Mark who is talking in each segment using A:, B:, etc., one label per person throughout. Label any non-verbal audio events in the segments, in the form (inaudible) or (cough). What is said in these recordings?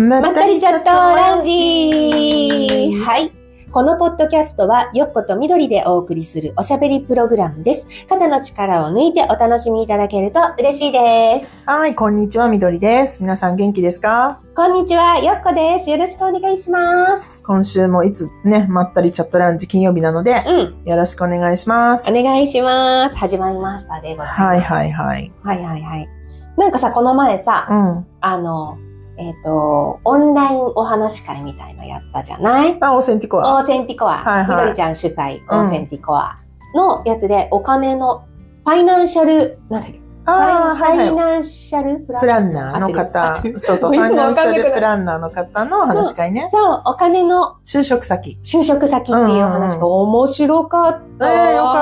A: ま
B: まったりチャットラウンジはい。このポッドキャストは、よっことみどりでお送りするおしゃべりプログラムです。肩の力を抜いてお楽しみいただけると嬉しいです。
A: はい、こんにちは、みどりです。皆さん元気ですか？
B: こんにちは、よっこです。よろしくお願いします。
A: 今週もいつね、まったりチャットラウンジ金曜日なので、
B: うん。
A: よろしくお願いします。
B: お願いします。始まりましたでございます。
A: はいはいはい。
B: はいはいはい。なんかさ、この前さ、
A: うん。
B: あの、えっ、と、オンラインお話し会みたいのやったじゃない？
A: あ、オーセンティコア。
B: オーセンティコア、
A: はいはい。
B: みどりちゃん主催、
A: うん
B: オーセンティコア。のやつで、お金の、ファイナンシャル、なんだっけ、ファイ。ナンシャルプ
A: プランナーの方そうそう、(laughs) ファイナンシャルプランナーの方の話し会ね。
B: そう、お金の
A: 就職先。
B: 就職先っていう話が面白かった。
A: えーよか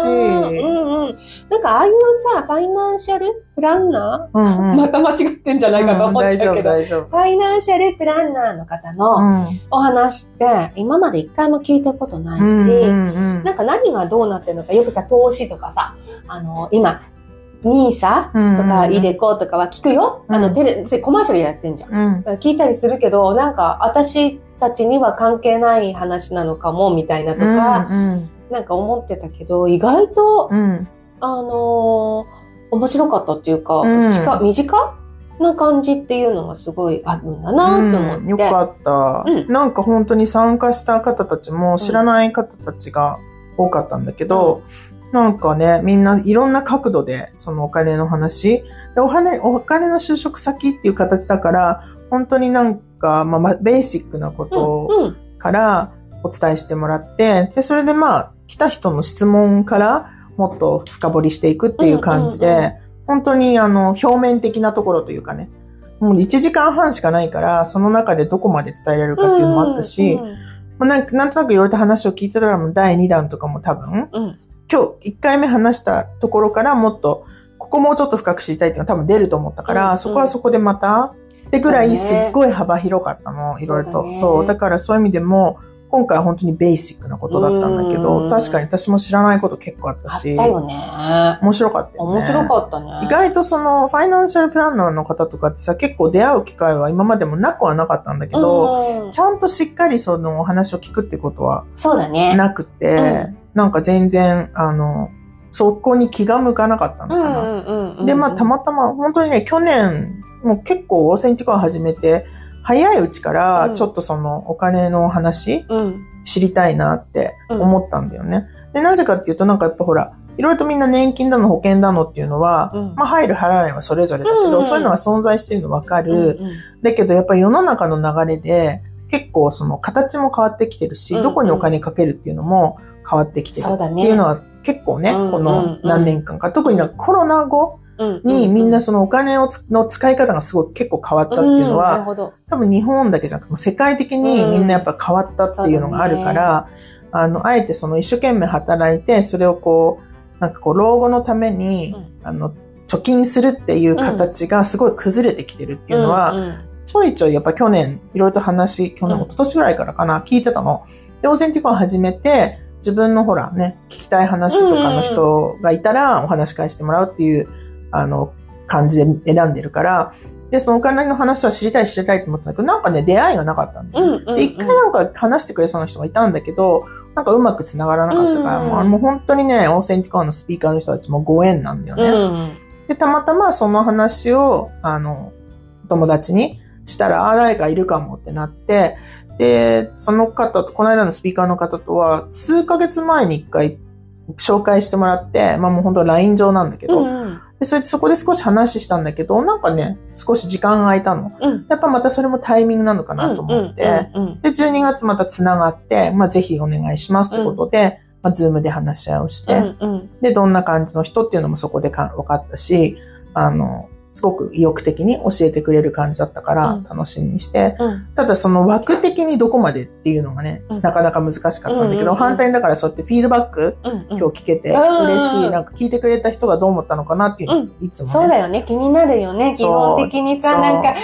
A: しい
B: うんうん。なんかああいうさ、ファイナンシャル？プランナ
A: うん
B: ー、
A: うん。
B: また間違ってんじゃないかと思っちゃうけど、
A: 大丈夫、
B: ファイナンシャルプランナーの方
A: 大
B: の
A: 丈
B: お話って今まで一回も聞いたことない
A: 夫。
B: し、
A: うんうんうん
B: なんか何がどうなってるのか、よくさ、投資とかさ、あの、今、ニーサ
A: うん
B: とか、イデコとかは聞くよ？
A: うん
B: あの、テレ、でコマーシャルやってんじゃん。
A: うん。
B: 聞いたりするけど、なんか、私たちには関係ない話なのかも、みたいなとか、
A: うん
B: なんか思ってたけど、意外と、
A: うん。うん。
B: あのー面白かったっていうか、
A: うん。
B: 近、身近？な感じっていうのがすごいあるんだなと思って。
A: うん。よかった、
B: うん。
A: なんか本当に参加した方たちも知らない方たちが多かったんだけど、なんかね、みんないろんな角度でそのお金の話、でお金お金の就職先っていう形だから、本当になんか、まあまあ、ベーシックなこと
B: うん、うん。
A: からお伝えしてもらって、で、それでまあ、来た人の質問からもっと深掘りしていくっていう感じで、
B: うんうんう
A: 本当にあの、表面的なところというかね、もう1時間半しかないから、その中でどこまで伝えられるかっていうのもあったし、
B: うんうん
A: まあなんなんとなくいろいろと話を聞いてたら、もう第2弾とかも多分、
B: うん。
A: 今日1回目話したところからもっと、ここもうちょっと深く知りたいっていうのが多分出ると思ったから、
B: うんうん。
A: そこはそこでまた、ってぐらいすっごい幅広かったの、いろいろと。
B: そうだね。
A: そう。だからそういう意味でも、今回は本当にベーシックなことだったんだけ
B: う
A: ど、
B: ん
A: 確かに私も知らないこと結構あった
B: あっ
A: し、
B: たよね。
A: 面白かったよね。
B: 面白かったね。
A: 意外とその、ファイナンシャルプランナーの方とかってさ、結構出会う機会は今までもなくはなかったんだけど、
B: うん
A: ちゃんとしっかりそのお話を聞くってことは
B: そうだね。
A: なくて、なんか全然、あの、そこに気が向かなかったのかな。で、まあ、たまたま、本当にね、去年、もう結構オーセンティコア始めて、早いうちから、
B: うん。
A: ちょっとその、お金の話、
B: うん。
A: 知りたいなって思ったんだよね。で、なぜかっていうと、なんかやっぱほら、いろいろとみんな年金だの保険だのっていうのは、
B: うん。
A: まあ入る払わないはそれぞれだけど、
B: うん。うん
A: そういうのが存在してるのわかる。
B: うんうん
A: だけどやっぱり世の中の流れで、結構その形も変わってきてるし、
B: うんうん。
A: どこにお金かけるっていうのも変わってきてる
B: そうだね
A: っていうのは結構ね、
B: うんうん
A: この何年間か、特になんかコロナ後
B: うん
A: にみんなそのお金をつの使い方がすごい結構変わったっていうのは。多分日本だけじゃなくて世界的にみんなやっぱ変わったっていうのがあるから、あの、あえてその一生懸命働いて、それをこう、なんかこう、老後のために、
B: うん。
A: あの、貯金するっていう形がすごい崩れてきてるっていうのは、ちょいちょいやっぱ去年、いろいろと話、去年、
B: うん
A: 一昨年ぐらいからかな、聞いてたの。で、オーセンティコン始めて、自分のほらね、聞きたい話とかの人がいたら、お話し返してもらうっていう、あの、感じで選んでるから、で、そのお金の話は知りたい知りたいと思ったんだけど、なんかね、出会いがなかったんだよね。
B: うんうん
A: 一回なんか話してくれそうな人がいたんだけど、なんかうまく繋がらなかったから、
B: うん
A: もうあれもう本当にね、オーセンティコンのスピーカーの人たちもご縁なんだよね。
B: うん
A: で、たまたまその話を、あの、友達にしたら、ああ、誰かいるかもってなって、で、その方と、この間のスピーカーの方とは、数ヶ月前に一回紹介してもらって、まあもう本当 LINE 上なんだけど、
B: うん
A: でそれでそこで少し話したんだけど、なんかね、少し時間が空いたの。
B: うん。
A: やっぱまたそれもタイミングなのかなと思って、
B: うんうん
A: で、12月また繋がって、まあぜひお願いしますってことで、まあズームで話し合いをして、
B: うんうん。
A: で、どんな感じの人っていうのもそこでか分かったし、あの、すごく意欲的に教えてくれる感じだったから
B: うん。
A: 楽しみにして、
B: うん。
A: ただその枠的にどこまでっていうのがね、
B: うん。
A: なかなか難しかったんだけど、
B: うんうんうん。
A: 反対にだからそうやってフィードバック
B: うんうん。
A: 今日聞けて
B: うん。
A: 嬉しい、なんか聞いてくれた人がどう思ったのかなっていういつもね。
B: そうだよね。気になるよね。基本的にさ、なんか、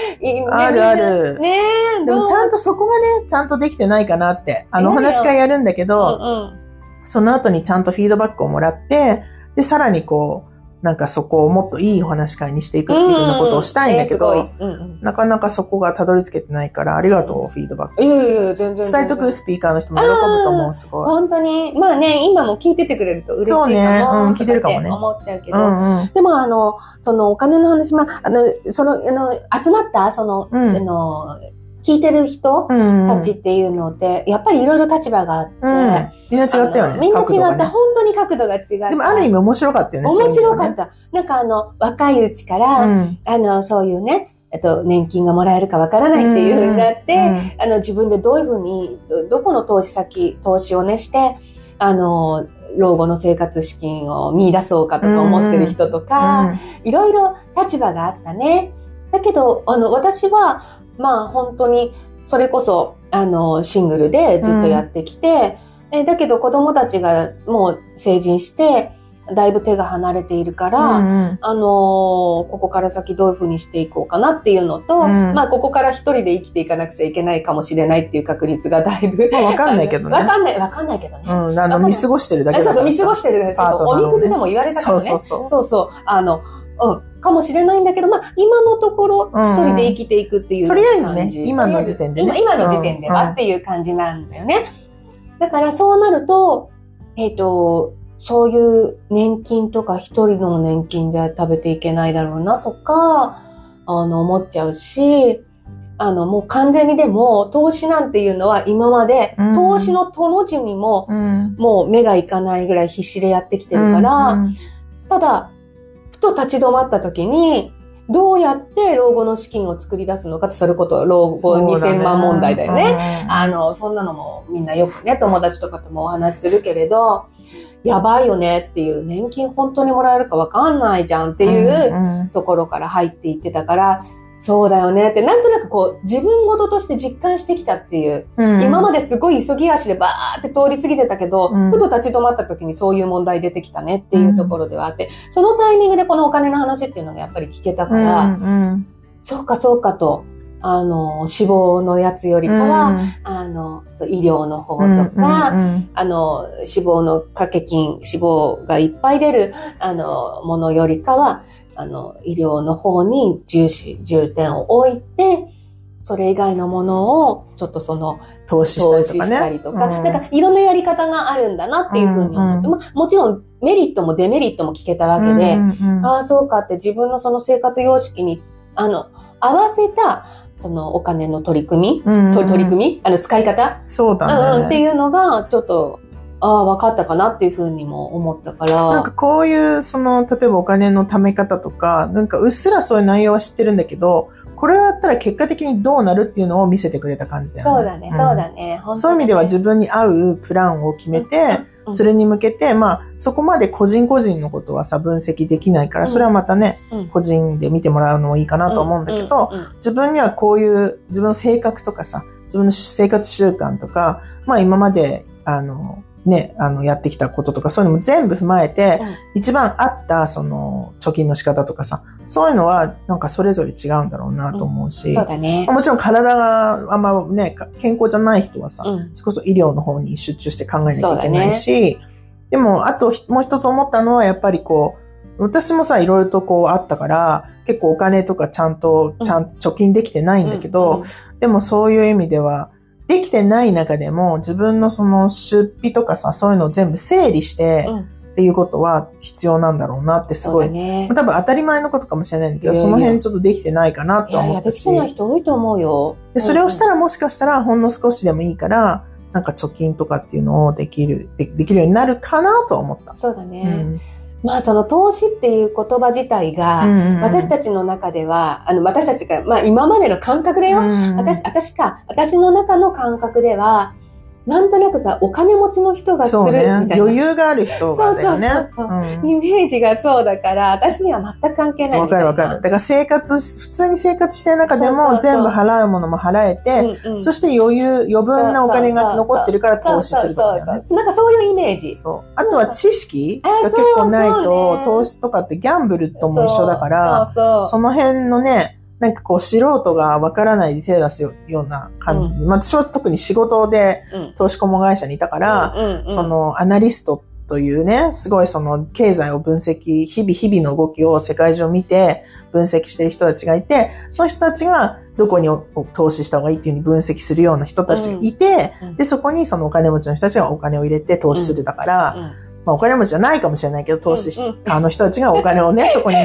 A: あるある。
B: ねえ、
A: でもちゃん
B: と、
A: とそこがね、ちゃんとできてないかなって、あの、話し会やるんだけど、
B: うんうん。
A: その後にちゃんとフィードバックをもらって、で、さらにこう、なんかそこをもっといいお話し会にしていくっていうようなことをしたいんだけど、なかなかそこがたどり着けてないから、ありがとう、フィードバック。
B: いやいや全然。
A: 伝えとくスピーカーの人も喜ぶと思う、すごい。
B: 本当に。まあね、今も聞いててくれると嬉しいかも。
A: そうねうん聞いてるかもね
B: 思っちゃうけど。
A: うんうん。
B: でも、あの、そのお金の話、まあ、あの、その、あの、集まった、その、
A: うん
B: あの、聞いてる人
A: うんうん。
B: たちっていうのって、やっぱりいろいろ立場があって、
A: うん。みんな違ったよね。
B: みんな違った、
A: ね
B: 本当に角度が違った。
A: でもある意味面白かったよね。
B: 面白かった。なんかあの、若いうちから、
A: いう意味でね
B: あの、そういうね、えっと、年金がもらえるかわからないっていうふうになって、あの、自分でどういうふうに、どどこの投資先、投資をねして、あの、老後の生活資金を見出そうかとか思ってる人とか、いろいろ立場があったね。だけど、あの、私は、まあ本当に、それこそ、あの、シングルでずっとやってきて、えだけど子供たちがもう成人して、だいぶ手が離れているから、
A: うんうん
B: あのーここから先どういうふうにしていこうかなっていうのと、
A: うん
B: まあここから一人で生きていかなくちゃいけないかもしれないっていう確率がだいぶ。
A: まあわかんないけどね
B: わかんない、わかんないけどね。
A: うん。あの、見過ごしてるだけだ
B: そうそう、見過ごしてる。そうそう、おみくじでも言われたからね。
A: そうそうそう。
B: そうそう、あの、うん、かもしれないんだけど、まあ、今のところ、
A: うん。うん
B: 一人で生きていくっていう
A: とりあえずね今の時点でね。
B: 今、今の時点では
A: うん。
B: っていう感じなんだよね。だから、そうなると、えっ、と、そういう年金とか一人の年金じゃ食べていけないだろうなとか、あの、思っちゃうし、あの、もう完全にでも、投資なんていうのは今まで、
A: うん。
B: 投資のとの字にも、
A: うん。
B: もう目がいかないぐらい必死でやってきてるから、
A: うん
B: ただ、ふと立ち止まった時に、どうやって老後の資金を作り出すのかって、それこそ老後
A: そうだね。
B: 2000万問題だよね。
A: うん。
B: あの、そんなのもみんなよくね、友達とかともお話しするけれど、やばいよねっていう、年金本当にもらえるかわかんないじゃんっていう
A: うん。
B: ところから入っていってたから、そうだよね。って、なんとなくこう、自分事として実感してきたっていう、
A: うん。
B: 今まですごい急ぎ足でバーって通り過ぎてたけど、
A: うん。
B: ふと立ち止まった時にそういう問題出てきたねっていうところではあって、そのタイミングでこのお金の話っていうのがやっぱり聞けたから、
A: うん
B: そうかそうかと、あの、死亡のやつよりかは、あの、そう医療の方とか、
A: うん。
B: あの、死亡の掛け金、死亡がいっぱい出る、あの、ものよりかは、あの、医療の方に重視、重点を置いて、それ以外のものを、ちょっとその、
A: 投資したりとかね。
B: なん。かいろんなやり方があるんだなっていうふうに思って、
A: うん。
B: まあ、もちろんメリットもデメリットも聞けたわけで、
A: うんうん
B: ああ、そうかって自分のその生活様式に、あの、合わせた、そのお金の取り組み、
A: うん
B: と取り組み？あの、使い方、
A: そう
B: うん
A: だね。
B: うん。っていうのが、ちょっと、ああ、分かったかなっていうふうにも思ったから。
A: なんかこういう、その、例えばお金の貯め方とか、なんかうっすらそういう内容は知ってるんだけど、これをやったら結果的にどうなるっていうのを見せてくれた感じだよね。
B: そうだね、
A: ん
B: そうだね。
A: そういう意味では自分に合うプランを決めて、
B: うん
A: それに向けて、まあ、そこまで個人個人のことはさ、分析できないから、
B: うん
A: それはまたね、
B: うん
A: 個人で見てもらうのもいいかなと思うんだけど、自分にはこういう自分の性格とかさ、自分の生活習慣とか、まあ今まで、あの、ね、あの、やってきたこととか、そういうのも全部踏まえて、一番合った、その、貯金の仕方とかさ、そういうのは、なんかそれぞれ違うんだろうなと思うし、
B: そうだね。
A: もちろん体があんまね、か健康じゃない人はさ、
B: うん。
A: それこそ医療の方に集中して考えなきゃいけないし、でも、あとひもう一つ思ったのは、やっぱりこう、私もさ、いろいろとこうあったから、結構お金とかちゃんと、ちゃんと貯金できてないんだけど、でもそういう意味では、できてない中でも自分のその出費とかさ、そういうのを全部整理してっていうことは必要なんだろうなってすごい、
B: だね。
A: 多分当たり前のことかもしれないんだけど、
B: いやいや
A: その辺ちょっとできてないかないと思ったし。
B: できてない人多いと思うよ。
A: でそれをした
B: ら、
A: らもしかしたらほんの少しでもいいから、なんか貯金とかっていうのをできる、でできるようになるかなとは思った。
B: そうだね。
A: うん
B: まあ、その投資っていう言葉自体が、私たちの中では、あの、私たちが、まあ今までの感覚だよ。
A: うん
B: 私、私か、私の中の感覚では、なんとなくさ、お金持ちの人がするみたいな。
A: 余裕がある人がだよね。
B: そうそうそう
A: うん
B: イメージがそうだから、私には全く関係ない
A: わ。かるわかる。だから生活、普通に生活してる中でも全部払うものも払えて、
B: うんうん
A: そして余裕、余分なお金が残ってるから投資するとか。
B: そうそうそうなんかそういうイメージ。
A: そう。あとは知識
B: あ
A: が結構ないと、
B: ね
A: 投資とかってギャンブルとも一緒だから、
B: そ
A: の辺のね、なんかこう素人がわからないで手出すよような感じで、まあ私は特に仕事で
B: うん。
A: 投資顧問会社にいたから、
B: うんうんうん。
A: そのアナリストというね、すごいその経済を分析、日々日々の動きを世界中見て分析してる人たちがいて、その人たちがどこに投資した方がいいっていうふうに分析するような人たちがいて、
B: うん。
A: で、そこにそのお金持ちの人たちがお金を入れて投資するだから、まあお金持ちじゃないかもしれないけど、投資し、
B: うんうん
A: あの人たちがお金をね、(laughs) そこに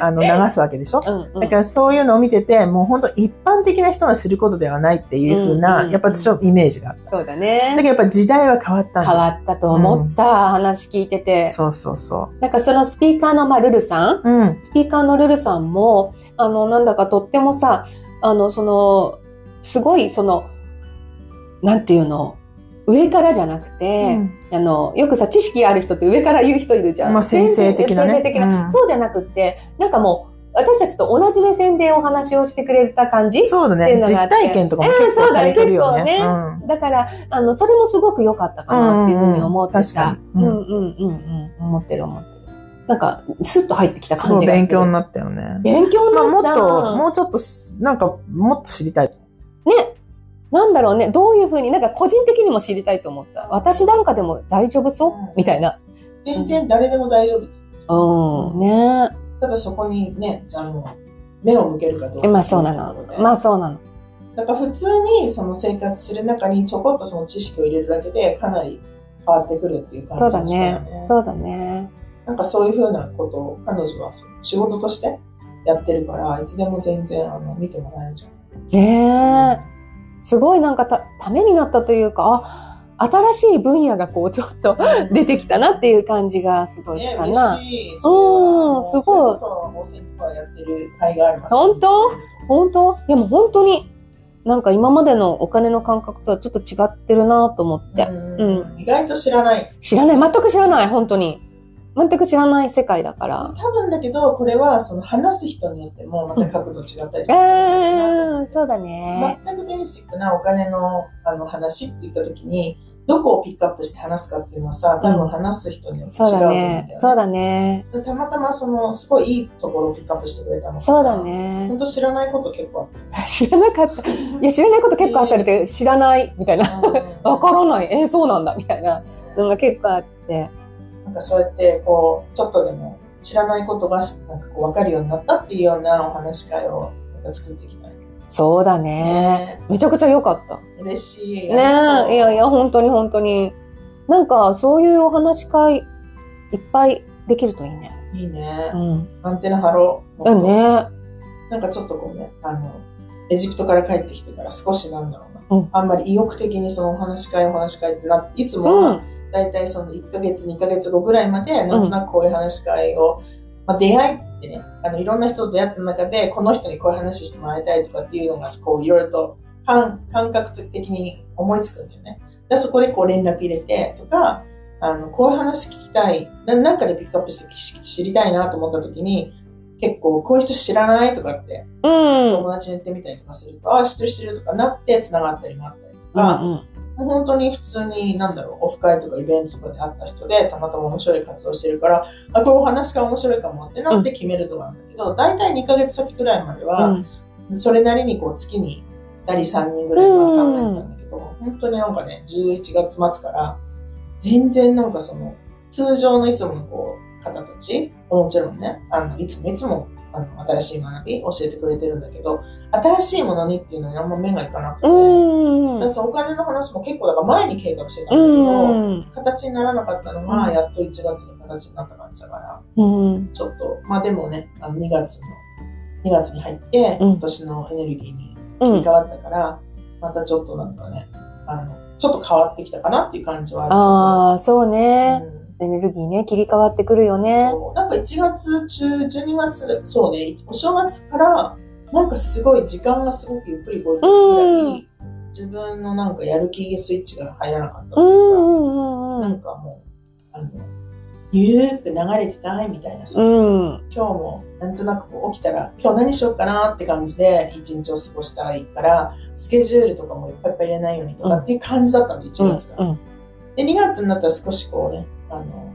A: あの (laughs) 流すわけでしょ？
B: うんうん
A: だからそういうのを見てて、もう本当一般的な人がすることではないっていうふうな、
B: うんうん
A: やっぱ私のイメージがあった。
B: そうだ
A: だ
B: ね
A: け。どやっぱ時代は変わったんだ。
B: 変わったと思った、話聞いてて。
A: そうそうそ
B: なんかそのスピーカーの、まあ、ルルさん？
A: う。うん。
B: スピーカーのルルさんも、あの、なんだかとってもさ、あの、その、すごい、その、なんていうの、上からじゃなくて、あの、よくさ、知識ある人って上から言う人いるじゃん。
A: まあ先生的なね
B: 先生的な。
A: うん
B: そうじゃなくって、なんかもう、私たちと同じ目線でお話をしてくれた感じ
A: そうだね。実体験とかも結構されてるよね。
B: えーそうだねだから、あの、それもすごく良かったかなっていうふうに思ってた。
A: うんうんうん
B: うんうんうんうん。思ってる思ってる。なんか、スッと入ってきた感じがする。
A: 勉強になったよね。
B: 勉強に
A: まあもっ
B: なった。
A: と、もうちょっとす、なんか、もっと知りたい。
B: ね。なんだろうね。どういうふうに、なんか個人的にも知りたいと思った。私なんかでも大丈夫そう、
A: うん
B: みたいな。
A: 全然誰でも大丈夫です。
B: うん。ね
A: ただそこにね、あの、目を向けるかどうか。
B: まあそうなの。まあそうなの。
A: だから普通にその生活する中にちょこっとその知識を入れるだけでかなり変わってくるっていう感じ
B: そうだ
A: がしたよ
B: ね。そうだね。
A: なんかそういうふうなことを彼女はその仕事としてやってるから、いつでも全然あの見てもらえるじゃん。
B: ねえ。すごいなんかた、ためになったというか、あ、新しい分野がこうちょっと出てきたなっていう感じがすごいしたな。
A: ね、嬉しい。それは
B: すごい。本当本当いやもう本当に、なんか今までのお金の感覚とはちょっと違ってるなと思って。
A: うん意外と知らない。
B: 知らない。全く知らない。本当に。全く知らない世界だから。
A: 多分だけど、これはその話す人によってもまた角度違ったりとかする
B: そうだね。
A: 全くベーシックなお金のあの話って言った時に、どこをピックアップして話すかっていうのはさ、多分話す人によって違
B: そうう
A: と思うんだよ
B: だね
A: ね。。
B: そうだね。
A: たまたまその、すごいいいところをピックアップしてくれたの
B: そうだ。ね
A: 本。当知らないこと結構あっ
B: 知らなかった。(laughs) いや、知らないこと結構あったりで、知らない、みたいな。
A: た。(laughs)
B: わからない。えー、そうなんだ、みたいなのが結構あって。
A: なんかそうやって、こう、ちょっとでも知らないことが、なんかこう、わかるようになったっていうようなお話し会をなんか作っていきたい。
B: そうだね。めちゃくちゃ良かった。
A: 嬉しい。
B: ねえ、いやいや、本当に本当に。なんか、そういうお話し会、いっぱいできるといいね。
A: いいね
B: う。ん。
A: アンテナ張ろう。
B: うんね。
A: なんかちょっとこうね、あの、エジプトから帰ってきてから少しなんだろうな。
B: うん
A: あんまり意欲的にそのお話し会お話し会ってな、いつもは
B: うん。
A: だいたいその1ヶ月、2ヶ月後ぐらいまで、なんとなくこういう話し会を、まあ、出会いってね、あの、いろんな人と出会った中で、この人にこういう話してもらいたいとかっていうのが、こう、いろいろと感感覚的に思いつくんだよね。でそこでこう連絡入れてとか、あの、こういう話聞きたい、ななんかでピックアップして知知りたいなと思った時に、結構、こういう人知らないとかって、
B: うん。
A: 友達に言ってみたりとかすると、ああ、知ってる知ってるとかなって繋がったりもあったりと
B: う
A: か、
B: ん。
A: もう本当に普通に、なんだろう、オフ会とかイベントとかで会った人で、たまたま面白い活動してるから、あ、これお話が面白いかもってなって決めるとかなんだけど、大体2ヶ月先くらいまで
B: う
A: は、
B: ん。
A: それなりにこう月に2人3人ぐらいは考えてたんだけど、本当になんかね、11月末から、全然なんかその、通常のいつものこう、方たち、もちろんね、あの、いつもいつも、あの、新しい学び教えてくれてるんだけど、新しいものにっていうのにあんま目がいかなくて、
B: うん。
A: だからそのお金の話も結構だから前に計画してたん
B: う
A: だけど、
B: ん。
A: 形にならなかったのが、
B: うん
A: やっと1月に形になった感じだから、
B: うん。
A: ちょっと、まあでもね、あの2月の、2月に入って、
B: うん
A: 今年のエネルギーに
B: うん
A: 切り替。わったから、またちょっとなんかね、あの、ちょっと変わってきたかなっていう感じはある。
B: ああ、そうね。
A: うん
B: エネルギーね、切り替わってくるよね。
A: なんか1月中、12月、そうね、お正月から、なんかすごい時間がすごくゆっくり動いてるぐらい、
B: う
A: 自分のなんかやる気スイッチが入らなかったって
B: う
A: いうか、
B: んうんう
A: なんんかもう、あの、ゆるーく流れてたいみたいなさ、
B: うん。うん。
A: 今日もなんとなくこう起きたら、今日何しようかなって感じで一日を過ごしたいから、スケジュールとかもいっぱいいっぱい入れないようにとかっていう感じだったんで、1月が。
B: うん。
A: で、2月になったら少しこうね、あの、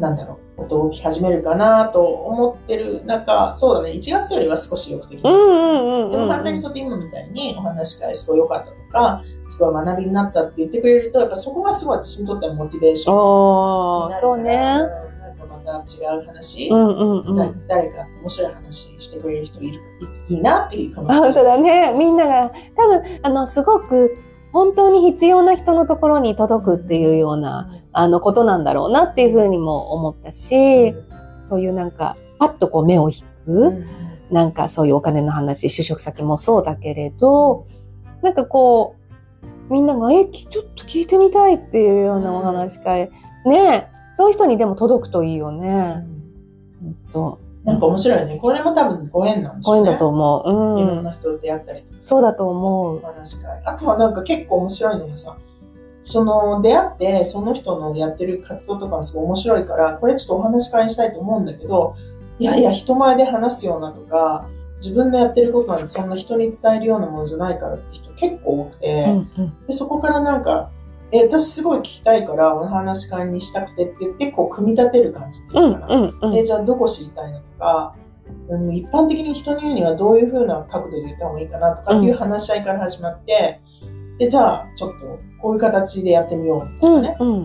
A: なんだろう、動き始めるかなと思ってる中、そうだね、1月よりは少しよくできでも
B: うん。
A: 反対にそうやって今みたいにお話し会すごい良かったとか、すごい学びになったって言ってくれると、やっぱそこがすごい私にとってはモチベーションになる。
B: そうね。
A: うんなんかまた違う話、
B: うんうんうん。
A: だ誰か面白い話してくれる人いるいいいなっていうかも
B: あ本当だね。みんなが、多分、あの、すごく、本当に必要な人のところに届くっていうような、あの、ことなんだろうなっていうふうにも思ったし、そういうなんか、パッとこう目を引く、
A: うん。
B: なんかそういうお金の話、就職先もそうだけれど、なんかこう、みんなが、え、きちょっと聞いてみたいっていうようなお話し会、ねそういう人にでも届くといいよね。うんと
A: なんか面白いね。これも多分ご縁なんでしょうね。
B: ご縁だと思う。
A: いろ
B: うんん。
A: な人と出会ったり。
B: そうだと思
A: お
B: う。
A: 話し会。あとはなんか結構面白いのがさ、その出会ってその人のやってる活動とかがすごい面白いから、これちょっとお話し会にしたいと思うんだけど、いやいや人前で話すようなとか、自分のやってることなんてそんな人に伝えるようなものじゃないからって人結構多くて、
B: うんうん
A: でそこからなんか、え、私すごい聞きたいからお話し会にしたくてって言って、こう組み立てる感じっていううかな。
B: んうんうん。
A: え、じゃあどこ知りたいのとか、うん、一般的に人に言うにはどういう風な角度で言った方がいいかなとかっていう話し合いから始まって、で、じゃあちょっとこういう形でやってみようみたいなね、
B: うん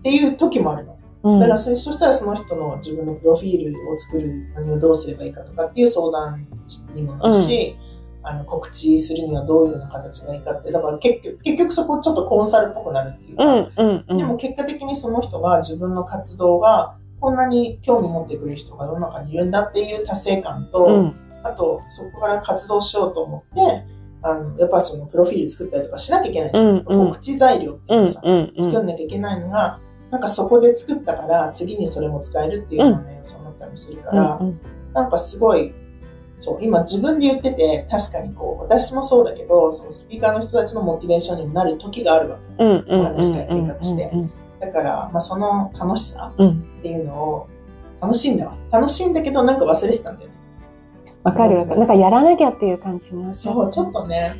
A: っていう時もあるの。
B: うん。
A: だからそそしたらその人の自分のプロフィールを作るのにはどうすればいいかとかっていう相談にもなるし、あの告知するにはどういうような形がいいかって、だから結局結局そこちょっとコンサルっぽくなるっていうか、
B: うんうんうん。
A: でも結果的にその人が自分の活動がこんなに興味持ってくれる人が世の中にいるんだっていう達成感と、
B: うん。
A: あとそこから活動しようと思って、あのやっぱりそのプロフィール作ったりとかしなきゃいけないじゃん。
B: うんうん。
A: 告知材料っていう
B: うん
A: のさ、
B: うんうん。
A: 作んなきゃいけないのが、なんかそこで作ったから次にそれも使えるっていうようなね、そう思ったりもするから、
B: うん。
A: なんかすごい、そう、今自分で言ってて、確かにこう、私もそうだけど、そのスピーカーの人たちのモチベーションにもなる時があるわけ。
B: うんうん
A: 話会計画してだから、まあ、その楽しさっていうのを楽しんだわ。楽しんだけど、なんか忘れてたんだよね。
B: わかるわかるなんかやらなきゃっていう感じになっちゃ
A: そう、ちょっとね。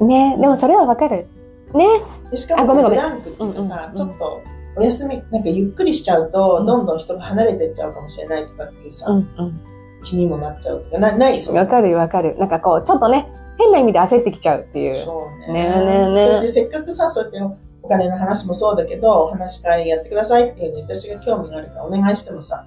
B: ねでもそれはわかるね
A: でしかも、
B: あごめんごめん
A: ランクっていうかさ、ちょっと、お休み、なんかゆっくりしちゃうと、どんどん人が離れてっちゃうかもしれないとかっていうさ、
B: うんうん
A: 気にもなっちゃうとか、なない？そ
B: わかるわかる。なんかこうちょっとね変な意味で焦ってきちゃうっていう。
A: そうね。
B: ねえねえね
A: せっかくさ、そうやってお金の話もそうだけど、お話し会やってくださいっていうのに私が興味があるからお願いしてもさ、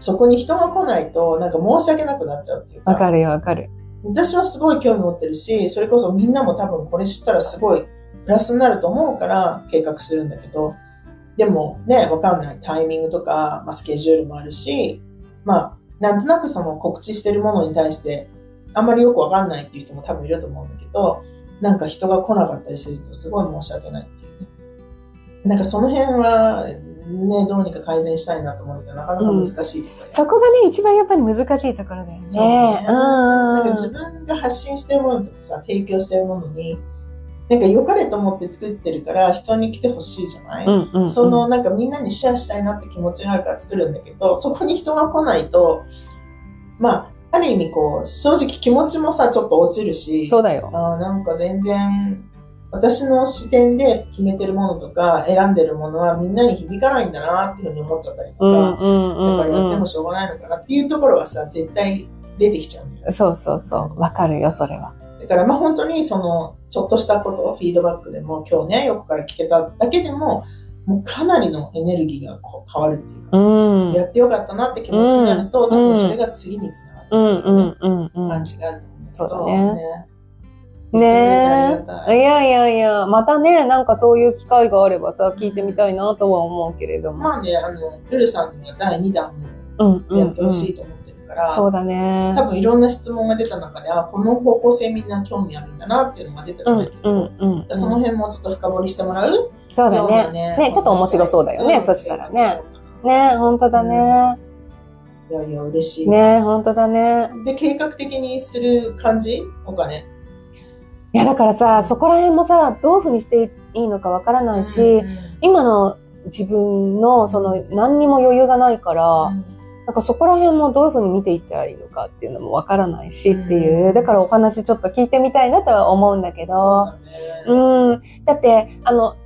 A: そこに人が来ないと、なんか申し訳なくなっちゃうっていうか。
B: わかるよわかる。
A: 私はすごい興味持ってるし、それこそみんなも多分これ知ったらすごいプラスになると思うから計画するんだけど、でもね、わかんない。タイミングとか、まあ、スケジュールもあるし、まあ、なんとなくその告知してるものに対して、あんまりよくわかんないっていう人も多分いると思うんだけど、なんか人が来なかったりするとすごい申し訳ないっていうね。なんかその辺は、ね、どうにか改善したいなと思うけど、なかなか難しいところで
B: そこがね一番やっぱり難しいところだよね。
A: そうね。
B: うん。
A: なんか
B: うん
A: 自分が発信してるものとかさ、提供してるものに、なんか良かれと思って作ってるから人に来てほしいじゃない、
B: うんうんうん。
A: そのなんかみんなにシェアしたいなって気持ちがあるから作るんだけど、そこに人が来ないと、まあ、ある意味こう、正直気持ちもさ、ちょっと落ちるし、
B: そうだよ。
A: あーなんか全然、私の視点で決めてるものとか選んでるものはみんなに響かないんだなっていうふうに思っちゃったりとか、
B: うんうんうん
A: だからやって
B: うん
A: もしょうがないのかなっていうところはさ、絶対出てきちゃうんだよ。
B: そうそうそう。わかるよそれは。
A: だからまあ本当にその、ちょっとしたこと、フィードバックでも今日ね、横から聞けただけでも、もうかなりのエネルギーがこう変わるっていうか、
B: うん
A: やってよかったなって気持ちになると、
B: うん
A: 多分それが次につながるって
B: うん
A: いう感
B: ん
A: じがあると思うんだけど、
B: そうだね
A: ね。
B: ね
A: 言ってくれてありがたい。
B: いやいやいや、またね、なんかそういう機会があればさ、聞いてみたいなとは思うけれども。
A: まあね、あの、ルルさんには第2弾もやって
B: うん。
A: ほしいと思ってるから、
B: そうだね
A: 多。分いろんな質問が出た中で、あ、この方向性みんな興味あるんだなっていうのが出たじ
B: うん
A: ゃないけど、
B: うんうん。
A: その辺もちょっと深掘りしてもらう？
B: そうだ
A: ような
B: ね。ねちょっと面白そうだよね
A: ん
B: そしたらね。ね本当だね。
A: いやいや、嬉しい。
B: ね本当だね。
A: で、計画的にする感じ？お金。
B: いや、だからさ、そこら辺もさ、どういうふうにしていいのかわからないし、今の自分の、その、何にも余裕がないから、なんかそこら辺もどういうふうに見ていったらいいのかっていうのもわからないしっていう、
A: うん
B: だからお話ちょっと聞いてみたいなとは思うんだけど、
A: そう
B: うん。だって、あの、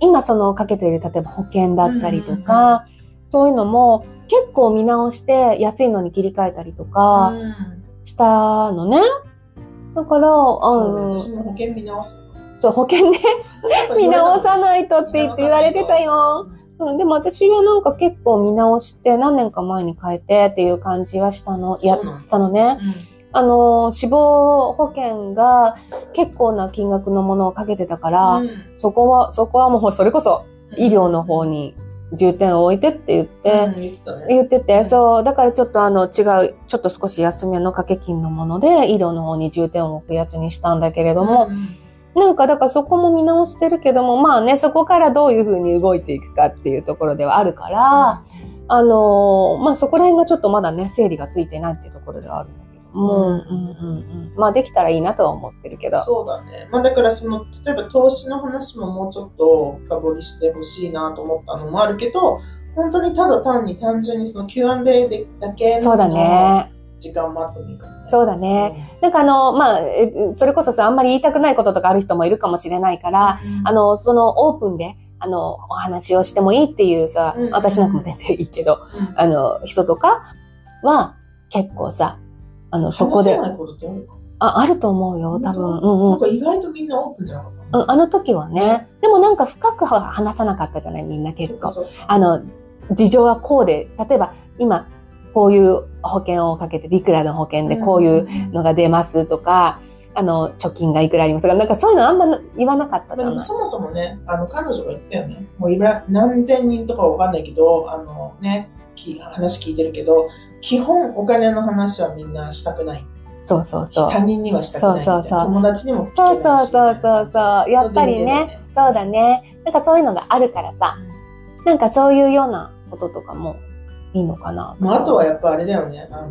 B: 今そのかけている、例えば保険だったりとか、そういうのも結構見直して安いのに切り替えたりとか
A: うん
B: したのね。だから、
A: うね
B: の、
A: 私も保険見直す。
B: そう保険ね、(laughs) 見直さないとって言われてたよ。うん、でも私はなんか結構見直して何年か前に変えてっていう感じはしたの、やったのね。
A: うん。
B: あの、死亡保険が結構な金額のものをかけてたから、
A: うん。
B: そこは、そこはもうそれこそ医療の方に重点を置いてって言って、
A: うん言って
B: てそう、だからちょっとあの違う、ちょっと少し安めの掛け金のもので医療の方に重点を置くやつにしたんだけれども、
A: うん
B: なんかだからそこも見直してるけども、まあね、そこからどういうふうに動いていくかっていうところではあるから、あのーまあそこら辺がちょっとまだね、整理がついてないっていうところではあるんだけども、
A: うん
B: うんうんうん。まあできたらいいなとは思ってるけど。
A: そうだね。まあだからその、例えば投資の話ももうちょっと深掘りしてほしいなと思ったのもあるけど、本当にただ単に単純にその Q&A でだけ
B: そうだ
A: の
B: ね。
A: 時間もあってもいいかもね。
B: そうだね。なんかあの、まあ、えそれこそさ、あんまり言いたくないこととかある人もいるかもしれないから、
A: うん
B: あの、そのオープンで、あの、お話をしてもいいっていうさ、
A: うん
B: 私なんかも全然いいけど、
A: うん
B: あの、人とかは結構さ、あの、そこで
A: 話せ、ないことってあ
B: あ、あると思うよ、多分。
A: 本
B: うんうん
A: なん。か意外とみんなオープンじゃなかった？
B: うんあの時はね。でもなんか深くは話さなかったじゃないみんな結構。あの、事情はこうで、例えば今、こういう保険をかけて、いくらの保険でこういうのが出ますとか、あの、貯金がいくらありますとか、なんかそういうのあんま言わなかったじゃな
A: そもそもね、あの彼女が言ってたよね。もういら何千人とかわかんないけど、あのね、き話聞いてるけど、基本お金の話はみんなしたくない。
B: そうそうそう。
A: 他人にはしたくない。
B: そうそうそう
A: 友達にも聞け
B: そう
A: ないし
B: そうそうそうそう。やっぱりね、。そうだね。なんかそういうのがあるからさ、なんかそういうようなこととかもいいのかな。
A: まあ、あとはやっぱあれだよね。あの、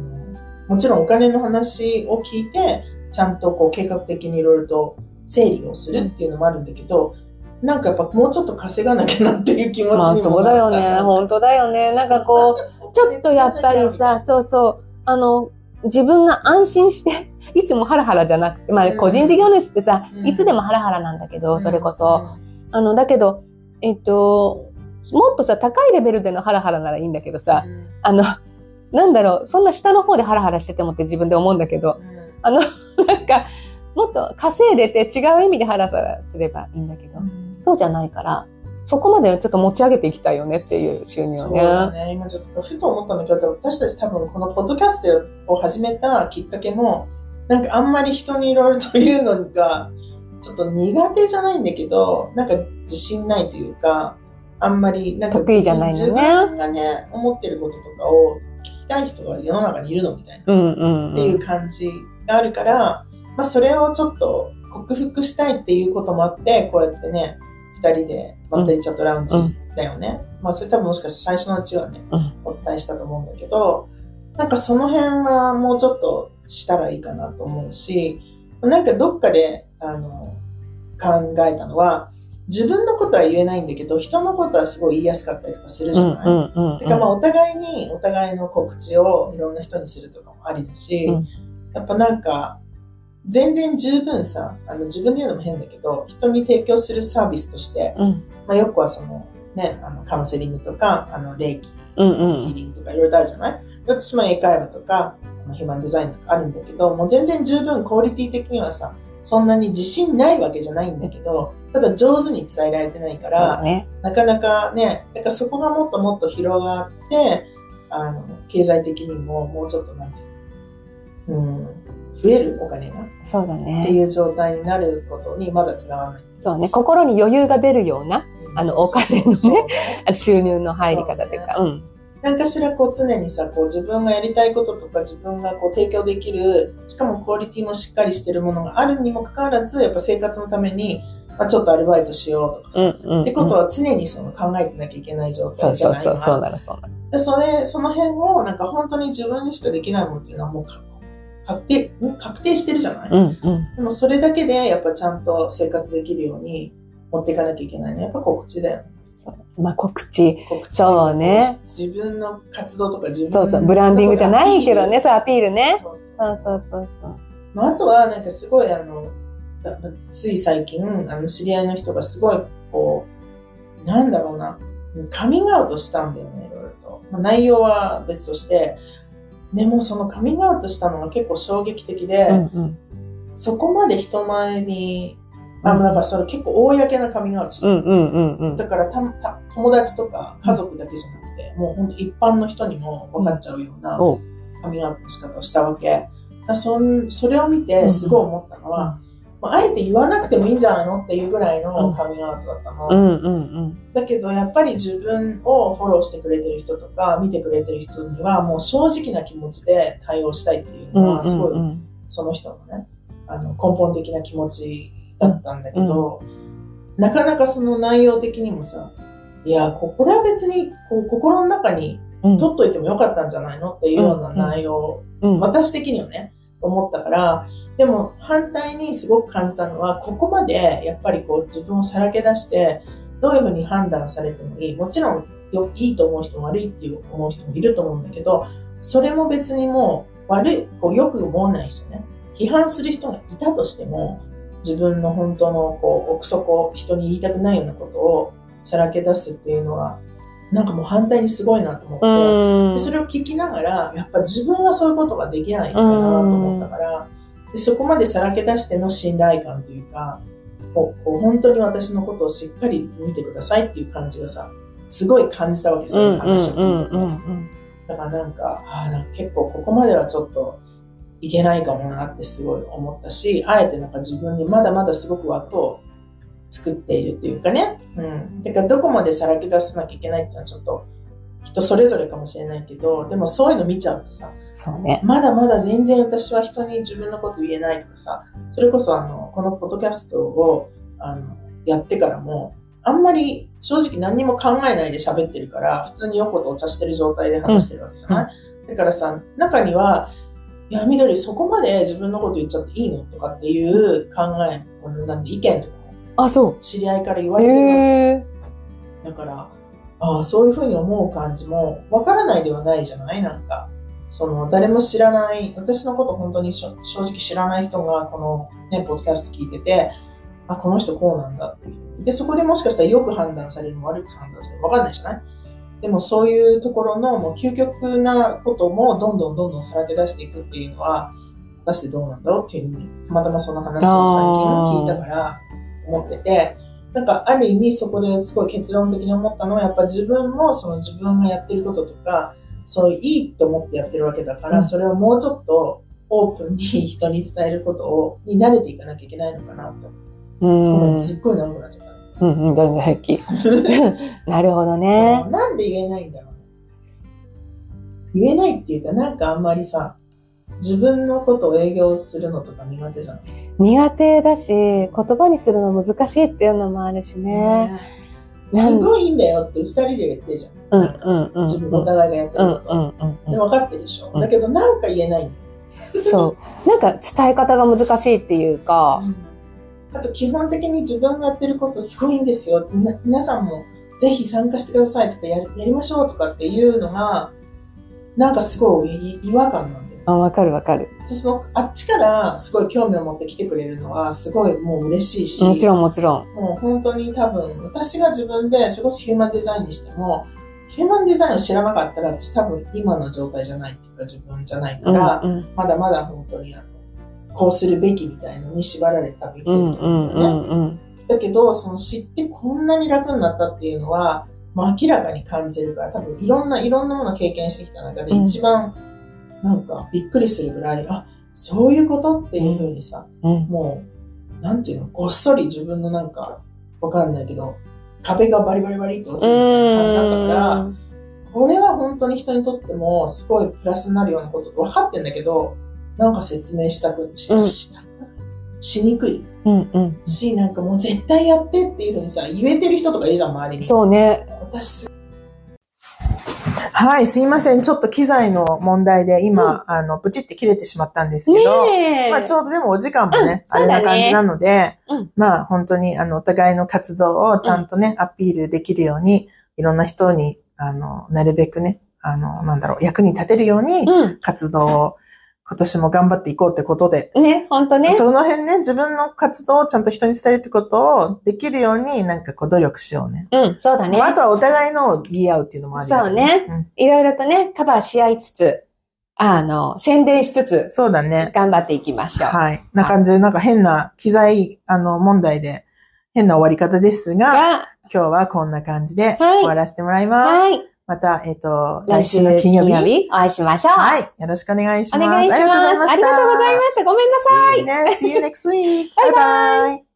A: もちろんお金の話を聞いて、ちゃんとこう計画的にいろいろと整理をするっていうのもあるんだけど、なんかやっぱもうちょっと稼がなきゃなっていう気持ちにも
B: まあそうだよね。(laughs) 本当だよね。なんかこう、ちょっとやっぱりさ、(laughs) そうそう、あの、自分が安心して、(laughs) いつもハラハラじゃなくて、まあ
A: うん
B: 個人事業主ってさ、
A: うん
B: いつでもハラハラなんだけど、
A: うん
B: それこそ。あの、だけど、えっと、もっとさ、高いレベルでのハラハラならいいんだけどさ、
A: うん。
B: あの、なんだろう、そんな下の方でハラハラしててもって自分で思うんだけど、
A: うん。(laughs)
B: なんか、もっと稼いでて違う意味でハラハラすればいいんだけど、
A: うん。
B: そうじゃないから、そこまでちょっと持ち上げていきたいよねっていう収入を
A: そう
B: ね。
A: 今ちょっとふと思ったんだけど、私たち多分このポッドキャストを始めたきっかけも、なんかあんまり人にいろいろと言うのが、ちょっと苦手じゃないんだけど、なんか自信ないというか、あんまり、なんか
B: 得意じゃないのね
A: 自分がね、思ってることとかを聞きたい人が世の中にいるのみたいな。
B: うんうん、
A: っていう感じがあるから、まあそれをちょっと克服したいっていうこともあって、こうやってね、二人でまったりチャットラウンジだよね。まあそれ多分もしかして最初のうちはね、
B: うん
A: お伝えしたと思うんだけど、なんかその辺はもうちょっとしたらいいかなと思うし、なんかどっかで、あの、考えたのは、自分のことは言えないんだけど、人のことはすごい言いやすかったりとかするじゃない、
B: うんうんうん
A: てかまあお互いにお互いの告知をいろんな人にするとかもありだし、
B: うん。
A: やっぱなんか全然十分さあの自分で言うのも変だけど人に提供するサービスとして、
B: うん。
A: まあ、よくはそのねあのカウンセリングとかあの霊気
B: うんう
A: ヒー
B: ん
A: リングとかいろいろあるじゃない？私も英会話とかヒューマンデザインとかあるんだけどもう全然十分クオリティ的にはさそんなに自信ないわけじゃないんだけどただ上手に伝えられてないから
B: だね。
A: なかなかね、だからそこがもっともっと広がって、あの、経済的にももうちょっとなんていうん、増えるお金がっ
B: そうだ
A: て
B: ね。
A: いう状態になることにまだつながらない。
B: そうね。心に余裕が出るようなあのお金のね (laughs) 収入の入り方というか、うん。
A: 何かしらこう常にさ、こう自分がやりたいこととか自分がこう提供できる、しかもクオリティもしっかりしてるものがあるにもかかわらず、やっぱ生活のために、まあ、ちょっとアルバイトしようとかさ、
B: うんうん、うん。
A: ってことは常にその考えてなきゃいけない状態じゃない
B: そうそう、そうなの、そうなの。
A: でそれ、その辺を、なんか本当に自分にしかできないものっていうのはもうか確定、確定してるじゃない、
B: うんうん。
A: でもそれだけで、やっぱちゃんと生活できるように持っていかなきゃいけないね。やっぱ告知だよね。
B: まあ告知。
A: 告知
B: そうね。
A: 自分の活動とか自分
B: そうそう。ブランディングじゃないけどね、
A: そ
B: そう、アピールね。
A: そうそう
B: そうそう。
A: まあ、あとは、なんかすごい、あの、だつい最近、あの、知り合いの人がすごい、こう、なんだろうな、カミングアウトしたんだよね、いろいろと。まあ、内容は別として、でもそのカミングアウトしたのが結構衝撃的で、
B: うんうん。
A: そこまで人前に、あ、だからそれ結構公なカミングアウトした。
B: うんうんうんうん。
A: だからたた友達とか家族だけじゃなくて、もう本当一般の人にも分かっちゃうようなカミングアウトの仕方をしたわけ。だそんそれを見てすごい思ったのは、まあ、あえて言わなくてもいいんじゃないのっていうぐらいのカミングアウトだったの。
B: うんうんうん。
A: だけどやっぱり自分をフォローしてくれてる人とか見てくれてる人にはもう正直な気持ちで対応したいっていう
B: うん
A: のはすごい。その人のねあの根本的な気持ちだったんだけど、なかなかその内容的にもさいやここれは別にこう心の中に
B: うん。
A: 取っといてもよかったんじゃないのっていうような内容、
B: うん。
A: 私的にはね思ったからでも反対にすごく感じたのはここまでやっぱりこう自分をさらけ出してどういうふうに判断されてもいいもちろんよいいと思う人も悪いっていう思う人もいると思うんだけどそれも別にもう悪いこうよく思わない人ね批判する人がいたとしても自分の本当のこう奥底人に言いたくないようなことをさらけ出すっていうのはなんかもう反対にすごいなと思って、それを聞きながらやっぱ自分はそういうことができないかなと思ったから、でそこまでさらけ出しての信頼感というかこうこう本当に私のことをしっかり見てくださいっていう感じがさすごい感じたわけそういう話を聞いてだからなんかあーなんか結構ここまではちょっといけないかもなってすごい思ったしあえてなんか自分にまだまだすごく枠を作っているっていうかね。うん。だからどこまでさらけ出さなきゃいけないっていうのはちょっと人それぞれかもしれないけど、でもそういうの見ちゃうとさ、
B: そうね。
A: まだまだ全然私は人に自分のこと言えないとかさ、それこそあの、このポッドキャストをあのやってからも、あんまり正直何にも考えないで喋ってるから、普通に横とお茶してる状態で話してるわけじゃない、だからさ、中には、いや、緑そこまで自分のこと言っちゃっていいのとかっていう考え、なんて意見とかも
B: あ、そ
A: 知り合いから言わ
B: う。
A: れてるわけ
B: へえ。
A: だから、ああ、そういうふうに思う感じも、わからないではないじゃない？なんか、その、誰も知らない、私のこと本当に正直知らない人が、このね、ポッドキャスト聞いてて、あ、この人こうなんだっていう。で、そこでもしかしたらよく判断されるの悪く判断されるわかんないじゃない？でもそういうところのもう究極なこともどんどんどんどんさらけ出していくっていうのは、果たしてどうなんだろうっていうふうに、たまたまその話を最近聞いたから思ってて、なんかある意味そこですごい結論的に思ったのはやっぱ自分もその自分がやってることとかそういいと思ってやってるわけだから、
B: うん
A: それをもうちょっとオープンに人に伝えることをに慣れていかなきゃいけないのかなと。
B: うん。
A: すっごい長くなっちゃった。
B: うんうん、全然平気。(laughs) なるほどね。
A: なんで言えないんだろうね。言えないっていうかなんかあんまりさ自分のことを営業するのとか苦手じゃない
B: 苦手だし、言葉にするの難しいっていうのもあるしね。
A: すごいいいんだよって二人で言ってるじゃん。
B: うんうんうん。
A: 自分お互いがやって
B: うん
A: ること。
B: うんうん
A: で分かってるでしょ、
B: うん
A: だけどなんか言えないんだよ。
B: うん。そう。なんか伝え方が難しいっていうか、
A: あと基本的に自分がやってることすごいんですよ。皆さんもぜひ参加してくださいとかやるやりましょうとかっていうのが、なんかすごいい違和感なんだよ。
B: あ、わかるわかる。
A: でそのあっちからすごい興味を持って来てくれるのはすごいもう嬉しいし、
B: もちろんもちろん。
A: もう本当に多分私が自分でそれこそヒューマンデザインにしても、ヒューマンデザインを知らなかったら私多分今の状態じゃないっていうか自分じゃないから、
B: うん
A: まだまだ本当にあのこうするべきみたいのに縛られて多分生きて
B: うん
A: ると
B: うんう
A: 思うん。だけど、その知ってこんなに楽になったっていうのは、もう明らかに感じるから、多分いろんな、いろんなものを経験してきた中で
B: うん。
A: 一番、なんかびっくりするぐらい、あ、そういうことっていうふうにさ、
B: うん。
A: もう、なんていうの、ごっそり自分のなんか、わかんないけど、壁がバリバリバリって落ちるみたいな感じだったから、これは本当に人にとってもすごいプラスになるようなことって分かってんだけど、なんか説明したく、し
B: うん
A: したくしにくい。
B: うんうん。
A: し、なんかもう絶対やってっていうふうにさ、言えてる人とかいるじゃん、周りに。
B: そうね。
A: 私、はい、すいません。ちょっと機材の問題で今、あの、ブチって切れてしまったんですけど。まあちょうどでもお時間もね、
B: うん
A: あれな感じなので、
B: うん
A: まあ本当にあの、お互いの活動をちゃんとね、アピールできるように、いろんな人に、あの、なるべくね、あの、なんだろう、役に立てるように
B: うん。
A: 活動を今年も頑張っていこうってことで、
B: ね、ほんとね。
A: その辺ね、自分の活動をちゃんと人に伝えるってことをできるようになんかこう努力しようね。
B: うん、そうだね
A: まあ、あ。とはお互いのを言い合うっていうのもあるよ
B: そうね
A: うん
B: いろいろとね、カバーし合いつつ、あの、宣伝しつつ、
A: そうだね。
B: 頑張っていきましょう。
A: はい。な感じで、なんか変な機材、あの、問題で、変な終わり方ですが、
B: が、
A: 今日はこんな感じで
B: はい
A: 終わらせてもらいます。
B: はい。
A: また、えっ、と、来
B: 来週
A: 週の金曜日。
B: お会いしましょう。
A: はい。よろしくお願いします。
B: お願いします。
A: ありがとうございました。
B: ありがとうございました。ごめんなさい。
A: See you, next week. バイバイ。